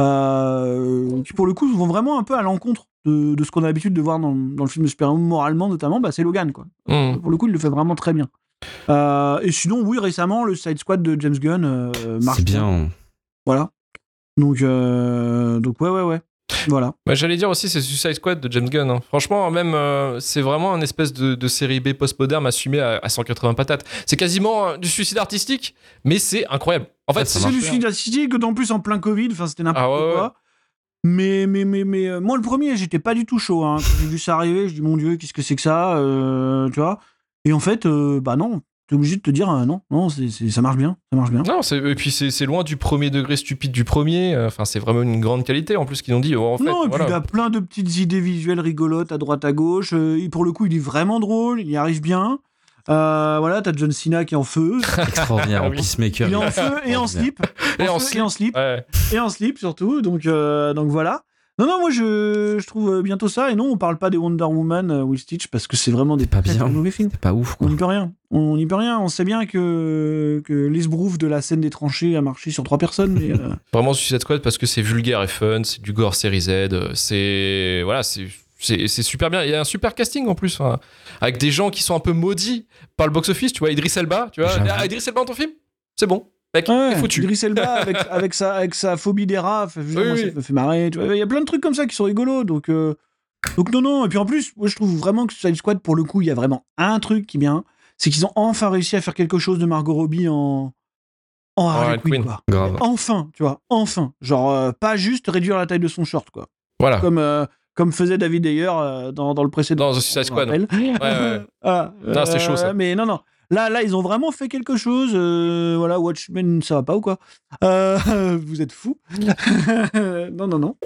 euh, qui, pour le coup, vont vraiment un peu à l'encontre de, de ce qu'on a l'habitude de voir dans, dans le film de super-héros, moralement notamment, bah, c'est Logan, quoi.
Hmm.
Pour le coup, il le fait vraiment très bien. Euh, et sinon, oui, récemment, le Side Squad de James Gunn euh, marche
C'est bien.
Voilà. Donc, euh, donc ouais, ouais, ouais. Voilà.
Bah, J'allais dire aussi, c'est Suicide Squad de James Gunn. hein. Franchement, même, euh, c'est vraiment un espèce de, de série B post-moderne assumé à, à 180 patates. C'est quasiment euh, du suicide artistique, mais c'est incroyable. En fait, c'est
du film artistique, d'autant plus en plein Covid, enfin c'était n'importe
Ah ouais, ouais.
quoi. Mais, mais, mais, mais euh, moi, le premier, j'étais pas du tout chaud. Hein. Quand j'ai vu ça arriver, je dis, mon Dieu, qu'est-ce que c'est que ça euh, Tu vois Et en fait, euh, bah non, t'es obligé de te dire, euh, non, non, ça marche bien, ça marche bien.
Non, et puis c'est loin du premier degré stupide du premier. euh, Enfin, c'est vraiment une grande qualité en plus qu'ils ont dit. oh, en fait,
non, et puis il a plein de petites idées visuelles rigolotes à droite à gauche. euh, et pour le coup, il est vraiment drôle, il y arrive bien. Euh, voilà, t'as John Cena qui est en feu.
Extraordinaire.
Ah
en
oui.
Peacemaker.
Il est en feu et en slip.
Et en
feu
slip.
Et en slip.
Ouais.
et en slip surtout. Donc, euh, donc voilà. Non, non, moi je, je trouve bientôt ça. Et non, on parle pas des Wonder Woman euh, Will Stitch parce que c'est vraiment des
pas bien.
mauvais films.
C'est pas ouf,
On
quoi.
n'y peut rien. On n'y peut rien. On sait bien que, que l'esbrouf de la scène des tranchées a marché sur trois personnes. Mais, euh,
Vraiment Suicide Squad parce que c'est vulgaire et fun, c'est du gore série Z, euh, c'est voilà, c'est c'est c'est super bien. Il y a un super casting en plus, hein, avec des gens qui sont un peu maudits par le box-office. Tu vois, Idris Elba, tu vois. Ah, Idris Elba dans ton film, c'est bon, mec,
ouais,
foutu.
Idris Elba avec, avec, sa, avec sa phobie des rats, fait-
Oui,
moi,
oui.
ça me fait marrer. Il y a plein de trucs comme ça qui sont rigolos. Donc, euh, donc non, non. Et puis en plus, moi je trouve vraiment que Suicide Squad, pour le coup, il y a vraiment un truc qui est bien. C'est qu'ils ont enfin réussi à faire quelque chose de Margot Robbie en, en Harley Quinn,
Quinn.
quoi.
Grave.
Enfin, tu vois, enfin. Genre, euh, pas juste réduire la taille de son short, quoi.
Voilà.
Comme, euh, comme faisait David Ayer euh, dans, dans le précédent.
Dans The Suicide Squad.
rappelle.
ouais.
Ah,
Non, c'est chaud, ça.
Mais non, non. Là, là, ils ont vraiment fait quelque chose. euh, voilà, Watchmen, ça va pas ou quoi? Euh, Vous êtes fous? Non, non, non.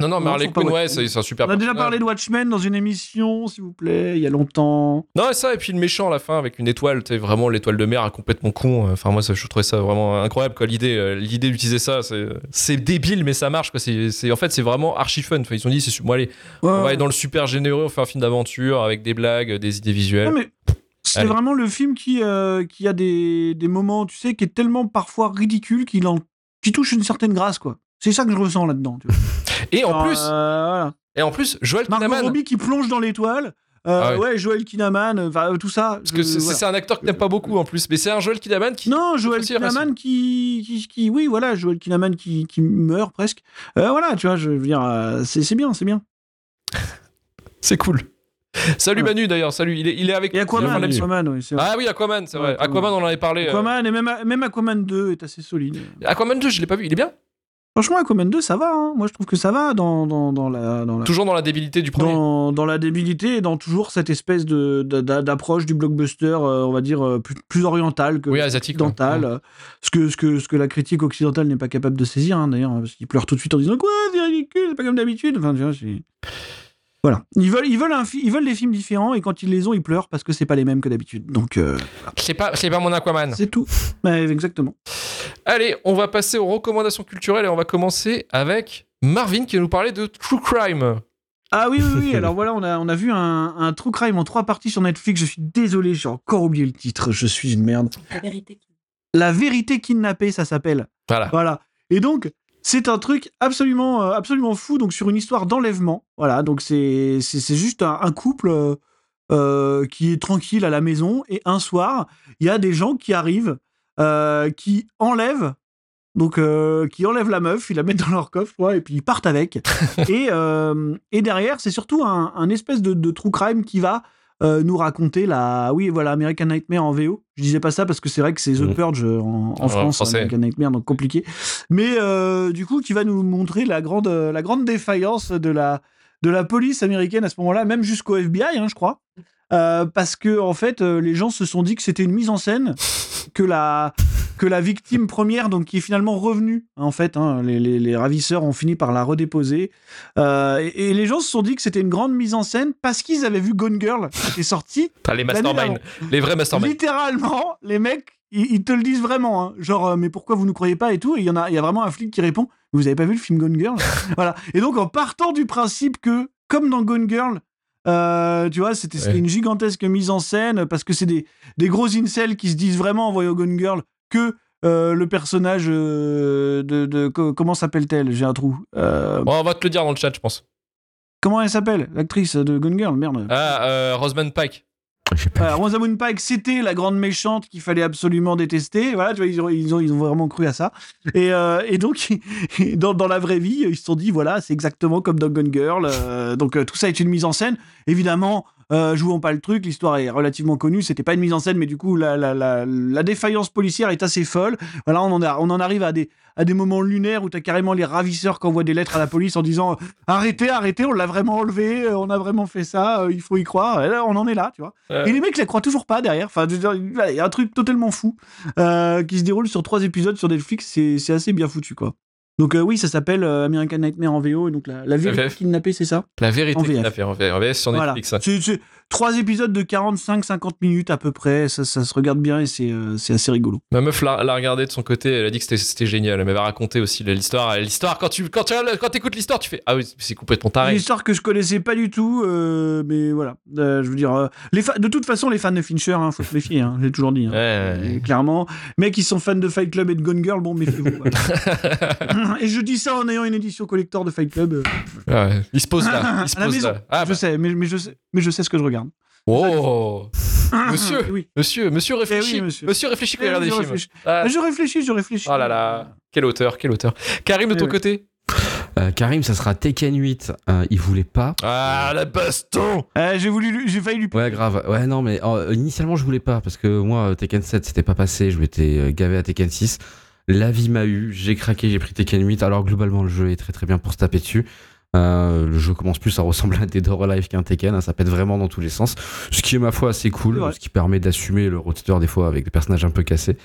Non, non, mais Harley Quinn, ouais, c'est un super.
On a déjà parlé de Watchmen dans une émission, s'il vous plaît, il y a longtemps.
Non, et ça, et puis le méchant à la fin avec une étoile, tu vraiment l'étoile de mer, complètement con. Enfin, moi, ça, je trouvais ça vraiment incroyable, quoi. L'idée, euh, l'idée d'utiliser ça, c'est débile, mais ça marche, quoi. C'est, en fait, c'est vraiment archi fun. Enfin, ils se sont dit, c'est, bon, allez, on va aller dans le super généreux, on fait un film d'aventure avec des blagues, des idées visuelles.
Non, mais c'est vraiment le film qui, euh, qui a des, des moments, tu sais, qui est tellement parfois ridicule qu'il en, qui touche une certaine grâce, quoi. C'est ça que je ressens là-dedans. tu vois.
Et en
Alors,
plus,
euh, voilà.
et en plus, Joel
Margot
Kinnaman,
Robbie qui plonge dans l'étoile. Euh,
Ah ouais.
ouais. Joel Kinnaman, euh, enfin, euh, tout ça.
parce que c'est,
voilà.
un acteur que t'aimes pas beaucoup en plus, mais c'est un Joel Kinnaman qui.
Non, Joel
aussi
Kinnaman qui, qui, qui- Oui, voilà, Joel Kinnaman qui, qui meurt presque. Voilà, tu vois, je veux dire, c'est c'est bien, c'est bien.
C'est cool. Salut
Ouais.
Manu d'ailleurs, salut. Il est, il est avec
Et Aquaman. Aquaman, oui, vrai.
Ah oui, Aquaman, c'est vrai.
Aquaman.
Aquaman, on en avait parlé. euh.
Aquaman, et même, même Aquaman 2 est assez solide.
Aquaman 2, je l'ai pas vu. Il est bien
Franchement, Aquaman 2, ça va. hein. Moi, je trouve que ça va dans, dans, dans la, dans, la,
Toujours dans la débilité du premier.
dans, dans la débilité et dans toujours cette espèce de- d'a- d'approche du blockbuster, euh, on va dire, euh, plus, plus oriental que
Oui, asiatique. quoi.
occidental. euh, Ce, que, ce, que, ce que la critique occidentale n'est pas capable de saisir, hein, d'ailleurs, parce qu'il pleure tout de suite en disant Quoi, c'est ridicule, c'est pas comme d'habitude. Enfin, tu vois, c'est- Voilà. Ils veulent, ils veulent, un ils veulent des films différents et quand ils les ont, ils pleurent parce que c'est pas les mêmes que d'habitude. Donc euh,
C'est pas, c'est pas mon Aquaman.
c'est tout. Ouais, exactement.
Allez, on va passer aux recommandations culturelles et on va commencer avec Marvin qui va nous parler de True Crime.
Ah oui, oui, oui. Alors voilà, on a, on a vu un, un True Crime en trois parties sur Netflix. Je suis désolé, j'ai encore oublié le titre. Je suis une merde.
La vérité.
La vérité kidnappée, ça s'appelle.
Voilà.
Voilà. Et donc, c'est un truc absolument, euh, absolument fou. Donc, sur une histoire d'enlèvement. Voilà. Donc, c'est, juste un, un couple euh, euh, qui est tranquille à la maison. Et un soir, il y a des gens qui arrivent, euh, qui enlèvent. Donc, euh, qui enlèvent la meuf, ils la mettent dans leur coffre, et puis ils partent avec. et, euh, et derrière, c'est surtout un, un espèce de, de true crime qui va euh, nous raconter la. Oui, voilà, American Nightmare en VO. Je disais pas ça parce que c'est vrai que c'est The
Mhm.
Purge euh, en, en France,
français.
American Nightmare, donc compliqué. Mais euh, du coup, qui va nous montrer la grande, la grande défaillance de la, de la police américaine à ce moment-là, même jusqu'au FBI, hein, je crois. Euh, parce que en fait, les gens se sont dit que c'était une mise en scène, que la que la victime première, donc qui est finalement revenue, en fait, hein, les, les- les ravisseurs ont fini par la redéposer, Euh, et, et les gens se sont dit que c'était une grande mise en scène parce qu'ils avaient vu Gone Girl qui est sorti.
T'as les masterminds, les vrais masterminds.
Littéralement, les mecs, ils, ils te le disent vraiment, hein. genre, euh, mais pourquoi vous ne croyez pas et tout. Et il y en a, il y a vraiment un flic qui répond, vous avez pas vu le film Gone Girl Voilà. Et donc, en partant du principe que, comme dans Gone Girl, euh, tu vois, c'était c'était
Ouais.
une gigantesque mise en scène parce que c'est des, des gros incels qui se disent vraiment en voyant Gone Girl que euh, le personnage euh, de, de- co- comment s'appelle-t-elle? J'ai un trou. Euh,
Bon, on va te le dire dans le chat, je pense.
Comment elle s'appelle? L'actrice de Gone Girl, merde.
Ah, euh, Rosamund Pike.
Voilà, Rosamund Pike, c'était la grande méchante qu'il fallait absolument détester. Voilà, tu vois, ils ont, ils ont, ils ont vraiment cru à ça. Et, euh, et donc, dans, dans la vraie vie, ils se sont dit, voilà, c'est exactement comme dans Gone Girl. Euh, donc, euh, tout ça est une mise en scène. Évidemment, euh, jouons pas le truc, l'histoire est relativement connue. C'était pas une mise en scène, mais du coup, la, la, la, la défaillance policière est assez folle. Voilà, on en, a, on en arrive à des, à des moments lunaires où tu as carrément les ravisseurs qui envoient des lettres à la police en disant arrêtez, arrêtez, on l'a vraiment enlevé, euh, on a vraiment fait ça, euh, il faut y croire. Et là, on en est là, tu vois. Et les mecs, la croient toujours pas derrière. Enfin, il y a un truc totalement fou euh, qui se déroule sur trois épisodes sur Netflix. C'est assez bien foutu, quoi. Donc, euh, oui, ça s'appelle euh, American Nightmare en VO. Et donc, la, la vérité kidnappée, c'est ça?
La vérité fait en VF sur
Voilà.
Netflix.
C'est c'est trois épisodes de 45-50 minutes à peu près. Ça, ça se regarde bien et c'est euh, c'est assez rigolo.
Ma meuf l'a regardé de son côté, elle a dit que c'était- génial. Elle m'avait raconté aussi l'histoire. L'histoire, quand tu quand tu quand écoutes l'histoire, tu fais Ah oui, c'est complètement
Une
taré.
histoire que je connaissais pas du tout, euh, mais voilà. Euh, je veux dire, euh, les de toute façon, les fans de Fincher, hein, faut se méfier. Hein, J'ai toujours dit. hein.
Ouais, ouais.
Et clairement, mecs qui sont fans de Fight Club et de Gone Girl, bon, méfiez-vous. voilà. et je dis ça en ayant une édition collector de Fight Club. euh,
Ouais, il se pose là. Il se pose là. Ah,
je
bah.
sais, mais, mais je sais, mais je sais ce que je regarde.
Oh Monsieur,
oui.
monsieur, monsieur réfléchit.
Eh oui, monsieur.
monsieur réfléchit quand il
Eh
regarde des
je
films.
réfléchis.
Ah,
Je réfléchis, je réfléchis.
oh là là, quel auteur, quel auteur. Karim, de
Eh
ton côté
Euh, Karim, ça sera Tekken 8. Euh, il voulait pas.
Ah, la baston
Euh, j'ai voulu, lui- j'ai failli lui.
Ouais, grave. Ouais, non, mais euh, initialement, je voulais pas parce que moi, euh, Tekken 7, c'était pas passé. Je m'étais euh, gavé à Tekken 6. La vie m'a eu. J'ai craqué, j'ai pris Tekken 8. Alors, globalement, le jeu est très très bien pour se taper dessus. Euh, le jeu commence plus à ressembler à Dead or Alive qu'un Tekken. hein, ça pète vraiment dans tous les sens. Ce qui est, ma foi, assez cool. Ce qui permet d'assumer le roadster des fois avec des personnages un peu cassés.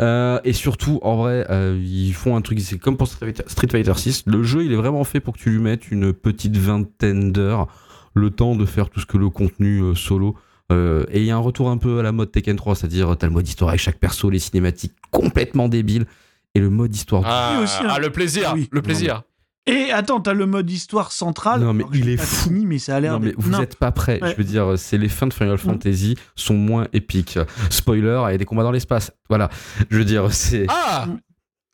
Euh, et surtout, en vrai, euh, ils font un truc. C'est comme pour Street Fighter- Street Fighter 6. Le jeu, il est vraiment fait pour que tu lui mettes une petite vingtaine d'heures. Le temps de faire tout ce que le contenu euh, solo. Euh, et il y a un retour un peu à la mode Tekken 3, c'est-à-dire t'as le mode histoire avec chaque perso, les cinématiques complètement débiles, et le mode histoire.
ah,
Oui, aussi, hein.
ah, le plaisir,
Ah oui.
le plaisir.
Et attends, t'as le mode histoire centrale.
Non, mais il est fou.
fini, mais ça a l'air.
Non mais vous
Non.
êtes pas prêts.
Ouais.
Je veux dire, c'est les fins de Final Fantasy sont moins épiques. Spoiler, il y a des combats dans l'espace. Voilà. Je veux dire, c'est,
Ah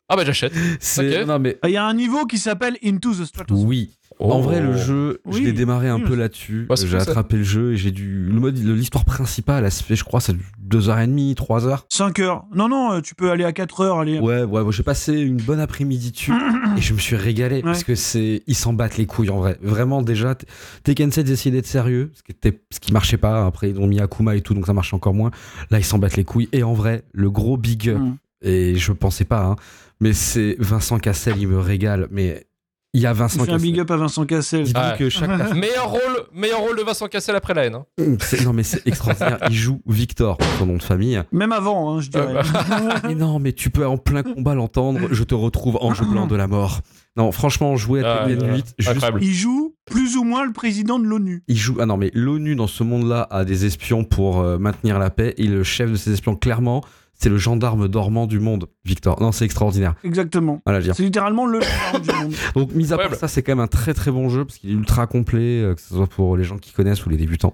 Ah bah j'achète.
c'est,
ok.
non mais
Il y a un niveau qui s'appelle Into the Stratosphere.
oui. En vrai, le jeu, je l'ai démarré un
Oui,
peu là-dessus.
Ouais, c'est
j'ai
ça.
attrapé le jeu et j'ai dû. Le mode, l'histoire principale, elle se fait, je crois, ça deux heures et demie, trois heures.
5 heures. Non, non, euh, tu peux aller à 4 heures. Aller...
Ouais, ouais, ouais, j'ai passé une bonne après-midi dessus et je me suis régalé parce que c'est, ils s'en battent les couilles en vrai. Vraiment, déjà, Tekken 7, ils essayaient d'être sérieux, ce qui, était, ce qui marchait pas. Après, ils ont mis Akuma et tout, donc ça marche encore moins. Là, ils s'en battent les couilles. Et en vrai, le gros big up,
Mm.
et je pensais pas, hein, mais c'est Vincent Cassel, il me régale, mais Il y a Vincent
fait un
Cassel.
big up à Vincent Cassel.
Dis-donc
Ouais.
que chaque personne-
meilleur rôle, meilleur rôle de Vincent Cassel après la haine. hein.
Non mais c'est extraordinaire. Il joue Victor, son nom de famille.
Même avant, hein, je dirais.
Mais non, mais tu peux en plein combat l'entendre. Je te retrouve ange blanc de la mort. Non, franchement, jouer à
Ah,
Tekken
ouais,
8, juste.
Il joue plus ou moins le président de l'ONU.
Il joue. Ah non, mais l'ONU dans ce monde-là a des espions pour euh, maintenir la paix. Et le chef de ces espions, clairement, c'est le gendarme dormant du monde, Victor. Non, c'est extraordinaire.
Exactement.
Voilà.
C'est littéralement le gendarme du monde.
Donc, mis à part
Ouais, bah.
ça, c'est quand même un très très bon jeu parce qu'il est ultra complet, euh, que ce soit pour les gens qui connaissent ou les débutants.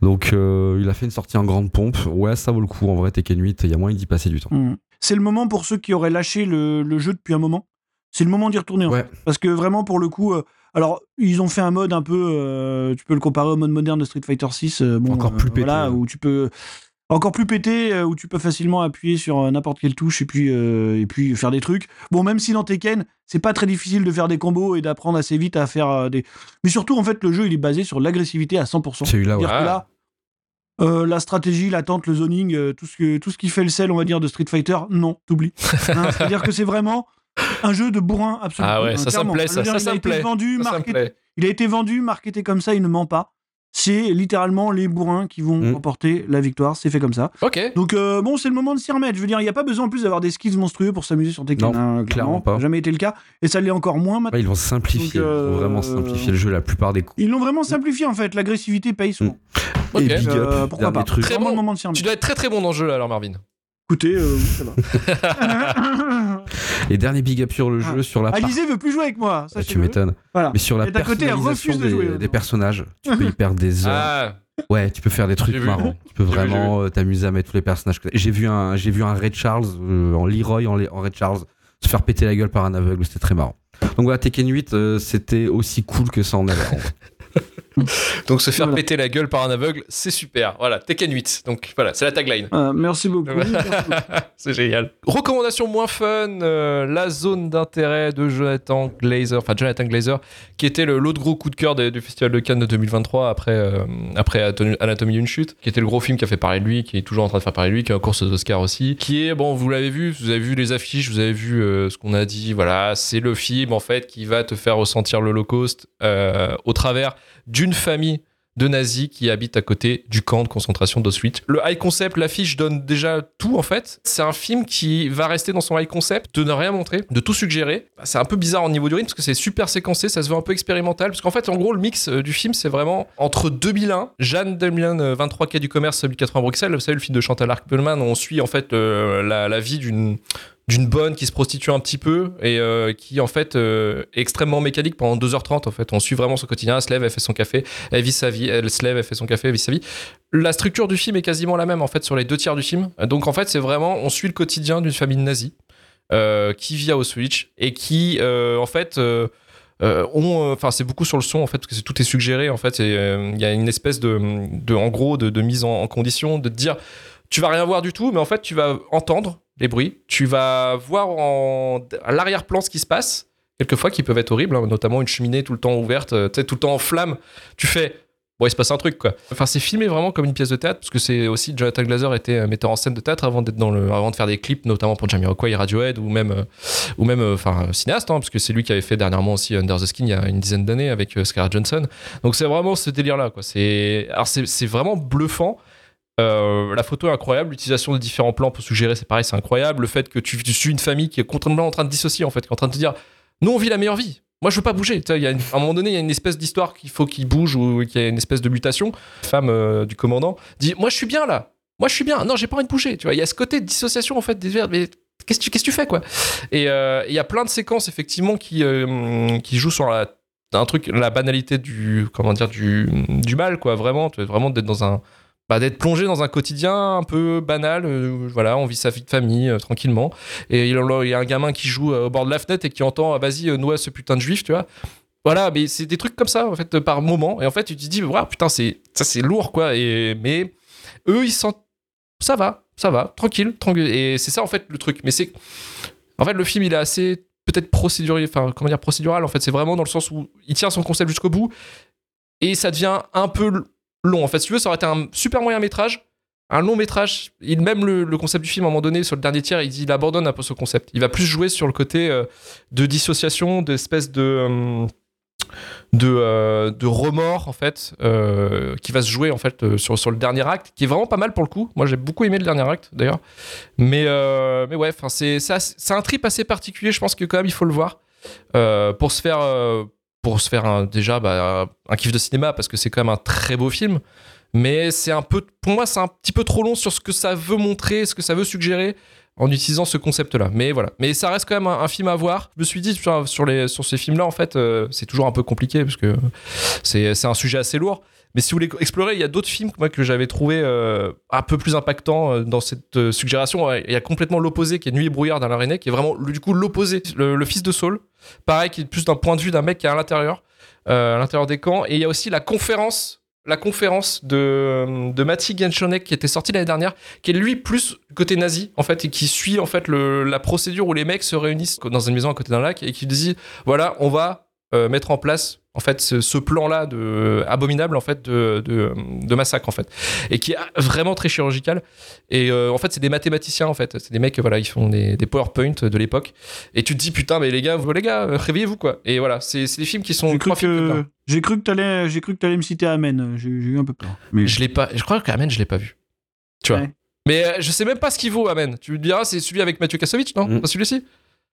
Donc, euh, il a fait une sortie en grande pompe. Ouais, ça vaut le coup. En vrai, Tekken 8, il y a moyen d'y passer du temps.
Mm. C'est le moment pour ceux qui auraient lâché le, le jeu depuis un moment. C'est le moment d'y retourner. en
Ouais.
fait. Parce que vraiment, pour le coup, euh, alors ils ont fait un mode un peu. euh, tu peux le comparer au mode moderne de Street Fighter 6. bon,
Encore
euh,
plus pété,
Voilà,
ouais.
où tu peux. Encore plus pété, euh, où tu peux facilement appuyer sur euh, n'importe quelle touche et puis, euh, et puis faire des trucs. Bon, même si dans Tekken, c'est pas très difficile de faire des combos et d'apprendre assez vite à faire des. Mais surtout, en fait, le jeu, il est basé sur l'agressivité à 100%.
Celui-là, ouais.
C'est-à-dire que là, euh, la stratégie, l'attente, le zoning, tout, ce que, tout ce qui fait le sel, on va dire, de Street Fighter, non, t'oublies. Hein, C'est-à-dire que c'est vraiment un jeu de bourrin, absolument.
Ah ouais, ça, ça me plaît, ça, ça, ça me plaît.
vendu,
Ça, me
marketé-
plaît.
il a été vendu, marketé comme ça, il ne ment pas. C'est littéralement les bourrins qui vont
Mm.
remporter la victoire, c'est fait comme ça.
Ok.
Donc euh, bon, c'est le moment de s'y remettre. Je veux dire, il n'y a pas besoin en plus d'avoir des skills monstrueux pour s'amuser sur Tekken.
Non,
hein,
clairement pas.
Ça n'a jamais été le cas. Et ça l'est encore moins maintenant.
Ouais, ils vont simplifier.
Donc, euh,
Ils vont vraiment simplifier le jeu la plupart des coups.
Ils l'ont vraiment simplifié en fait. L'agressivité paye souvent.
Ok.
Et big up,
Euh, pourquoi
dernier
pas
truc.
Très bon.
le moment de s'y
Tu
remettre.
dois être très très bon dans ce jeu là alors Marvin.
Écoutez, euh, ça va.
Et dernier big up sur le jeu, sur la partie.
Alizé veut plus jouer avec moi.
Ah,
Ça,
tu m'étonnes.
Voilà.
Mais sur la
Et côté,
personnalisation
refuse de
des,
jouer,
des personnages, tu peux y perdre des heures.
Ah,
Ouais, tu peux faire des trucs marrants. Tu peux vraiment euh, t'amuser à mettre tous les personnages. J'ai vu un, j'ai vu un Red Charles euh, en Leroy en, en Red Charles se faire péter la gueule par un aveugle. C'était très marrant. Donc voilà, Tekken 8, euh, c'était aussi cool que ça en avait.
donc se faire
Voilà.
péter la gueule par un aveugle, c'est super. Voilà, Tekken 8. Donc voilà, c'est la tagline.
Euh, merci beaucoup.
C'est génial. Recommandation moins fun, euh, la zone d'intérêt de Jonathan Glazer, enfin Jonathan Glazer, qui était le- l'autre gros coup de cœur des- du Festival de Cannes de 2023 après, euh, après Anatomie d'une chute, qui était le gros film qui a fait parler de lui, qui est toujours en train de faire parler de lui, qui est en course aux Oscars aussi, qui est, bon, vous l'avez vu, vous avez vu les affiches, vous avez vu euh, ce qu'on a dit, voilà, c'est le film en fait qui va te faire ressentir l'Holocauste au travers d'une famille de nazis qui habitent à côté du camp de concentration d'Auschwitz. Le high concept, l'affiche donne déjà tout en fait. C'est un film qui va rester dans son high concept, de ne rien montrer, de tout suggérer. C'est un peu bizarre au niveau du rythme parce que c'est super séquencé, ça se veut un peu expérimental. Parce qu'en fait, en gros, le mix euh, du film, c'est vraiment entre 2001, Jeanne 2001, euh, 23 quai du commerce, 1080 Bruxelles. Vous savez, le film de Chantal Arckelman, on suit en fait euh, la vie d'une d'une bonne qui se prostitue un petit peu et euh, qui en fait euh, est extrêmement mécanique pendant 2h30 en fait. On suit vraiment son quotidien elle se lève elle fait son café elle vit sa vie elle se lève elle fait son café elle vit sa vie. La structure du film est quasiment la même en fait sur les deux tiers du film. Donc en fait c'est vraiment on suit le quotidien d'une famille nazie euh, qui vit à Auschwitz et qui en fait ont, enfin c'est beaucoup sur le son en fait parce que tout est suggéré en fait il y a une espèce de, en gros de, de mise en, en condition de dire tu vas rien voir du tout mais en fait tu vas entendre les bruits. Tu vas voir en, à l'arrière-plan ce qui se passe. Quelquefois qui peuvent être horribles hein, notamment une cheminée tout le temps ouverte euh, tout le temps en flamme. Tu fais bon il se passe un truc enfin c'est filmé vraiment comme une pièce de théâtre parce que c'est aussi Jonathan Glazer était euh, metteur en scène de théâtre avant dans le avant de faire des clips notamment pour Jamiroquai et Radiohead ou même euh, ou même enfin cinéaste hein, parce que c'est lui qui avait fait dernièrement aussi Under the Skin il y a une dizaine d'années avec Scarlett Johansson. Donc c'est vraiment ce délire là quoi c'est vraiment bluffant euh, la photo est incroyable, l'utilisation de différents plans pour suggérer, c'est pareil, c'est incroyable. Le fait que tu, tu suis une famille qui est complètement en train de dissocier, en fait, qui est en train de te dire Nous, on vit la meilleure vie. Moi, je veux pas bouger. Y a à un moment donné, il y a une espèce d'histoire qu'il faut qu'il bouge ou qu'il y a une espèce de mutation. La femme euh, du commandant dit Moi, je suis bien là. Moi, je suis bien. Non, j'ai pas envie de bouger. Il y a ce côté de dissociation, en fait, des verbes. Mais qu'est-ce que tu, fais, quoi? Et euh, il y a plein de séquences, effectivement, qui, jouent sur la un truc la banalité du comment dire du, mal quoi vraiment vraiment d'être dans un bah, d'être plongé dans un quotidien un peu banal euh, voilà on vit sa vie de famille euh, tranquillement. Et il y a un gamin qui joue euh, au bord de la fenêtre et qui entend ah, vas-y noie ce putain de juif tu vois. Voilà mais c'est des trucs comme ça en fait par moment. Et en fait tu te dis waouh putain c'est ça c'est lourd quoi. Et mais eux ils sentent ça va ça va tranquille tranquille et c'est ça en fait le truc. Mais c'est en fait le film il est assez peut-être procédural enfin comment dire procédural en fait. C'est vraiment dans le sens où il tient son concept jusqu'au bout et ça devient un peu long en fait. Si tu veux ça aurait été un super moyen métrage. Un long métrage, il même le, concept du film à un moment donné sur le dernier tiers, il abandonne un peu ce concept. Il va plus jouer sur le côté euh, de dissociation, d'espèce de euh, de, euh, de remords en fait qui va se jouer en fait sur, sur le dernier acte qui est vraiment pas mal pour le coup. Moi j'ai beaucoup aimé le dernier acte d'ailleurs. Mais mais ouais c'est un trip assez particulier. Je pense que quand même il faut le voir pour se faire pour se faire un- déjà bah, un kiff de cinéma parce que c'est quand même un très beau film mais c'est un peu pour moi c'est un petit peu trop long sur ce que ça veut montrer ce que ça veut suggérer en utilisant ce concept-là. Mais voilà. Mais ça reste quand même un, film à voir. Je me suis dit sur, les, sur ces films-là, en fait, euh, c'est toujours un peu compliqué parce que c'est un sujet assez lourd. Mais si vous voulez explorer, il y a d'autres films que j'avais trouvé euh, un peu plus impactants euh, dans cette euh, suggération. Il y a complètement l'opposé qui est Nuit et brouillard d'Alain René, qui est vraiment du coup l'opposé. Le, fils de Saul, pareil, qui est plus d'un point de vue d'un mec qui est à l'intérieur, à l'intérieur des camps. Et il y a aussi la conférence. La conférence de, de Mati Genschonek qui était sortie l'année dernière, qui est lui plus côté nazi en fait et qui suit en fait la procédure où les mecs se réunissent dans une maison à côté d'un lac et qui disent voilà on va mettre en place en fait ce, ce plan-là de abominable en fait de, de, de massacre en fait. Et qui est vraiment très chirurgical. Et euh, en fait c'est des mathématiciens en fait. C'est des mecs voilà ils font des, des PowerPoint de l'époque. Et tu te dis putain mais les gars vous les gars euh, réveillez-vous quoi. Et voilà c'est c'est des films qui sont
J'ai cru
trois films
que j'ai cru que t'allais j'ai cru que t'allais me citer Amen. J'ai j'ai eu un peu peur. Mais
je l'ai pas je crois qu'Amen je l'ai pas vu. Tu vois.
Ouais.
mais euh, je sais même pas ce qu'il vaut Amen. Tu me diras c'est celui avec Mathieu Kassovitch non?
Mm.
pas celui-ci?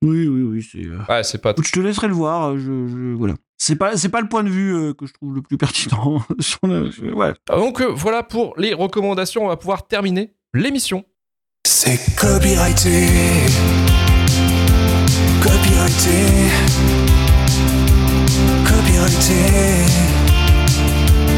Oui oui oui c'est. euh,
ouais c'est pas
Je te laisserai le voir. Je, je- voilà. C'est pas c'est pas le point de vue euh, que je trouve le plus pertinent. sur le- je- ouais.
Donc euh, voilà pour les recommandations, on va pouvoir terminer l'émission.
C'est copyrighté. Copyrighté. Copyrighté.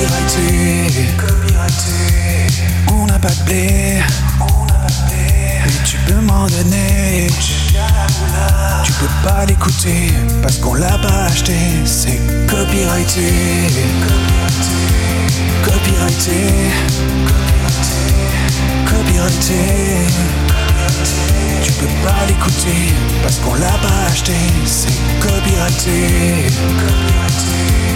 Copyrighté, copyrighté. On n'a pas de blé, on n'a pas de blé. Mais tu peux m'en donner. Tu peux pas l'écouter parce qu'on l'a pas acheté. C'est copyrighté, copyrighté, copyrighté. Tu peux pas l'écouter parce qu'on l'a pas acheté. C'est copyrighté. Copyrighté,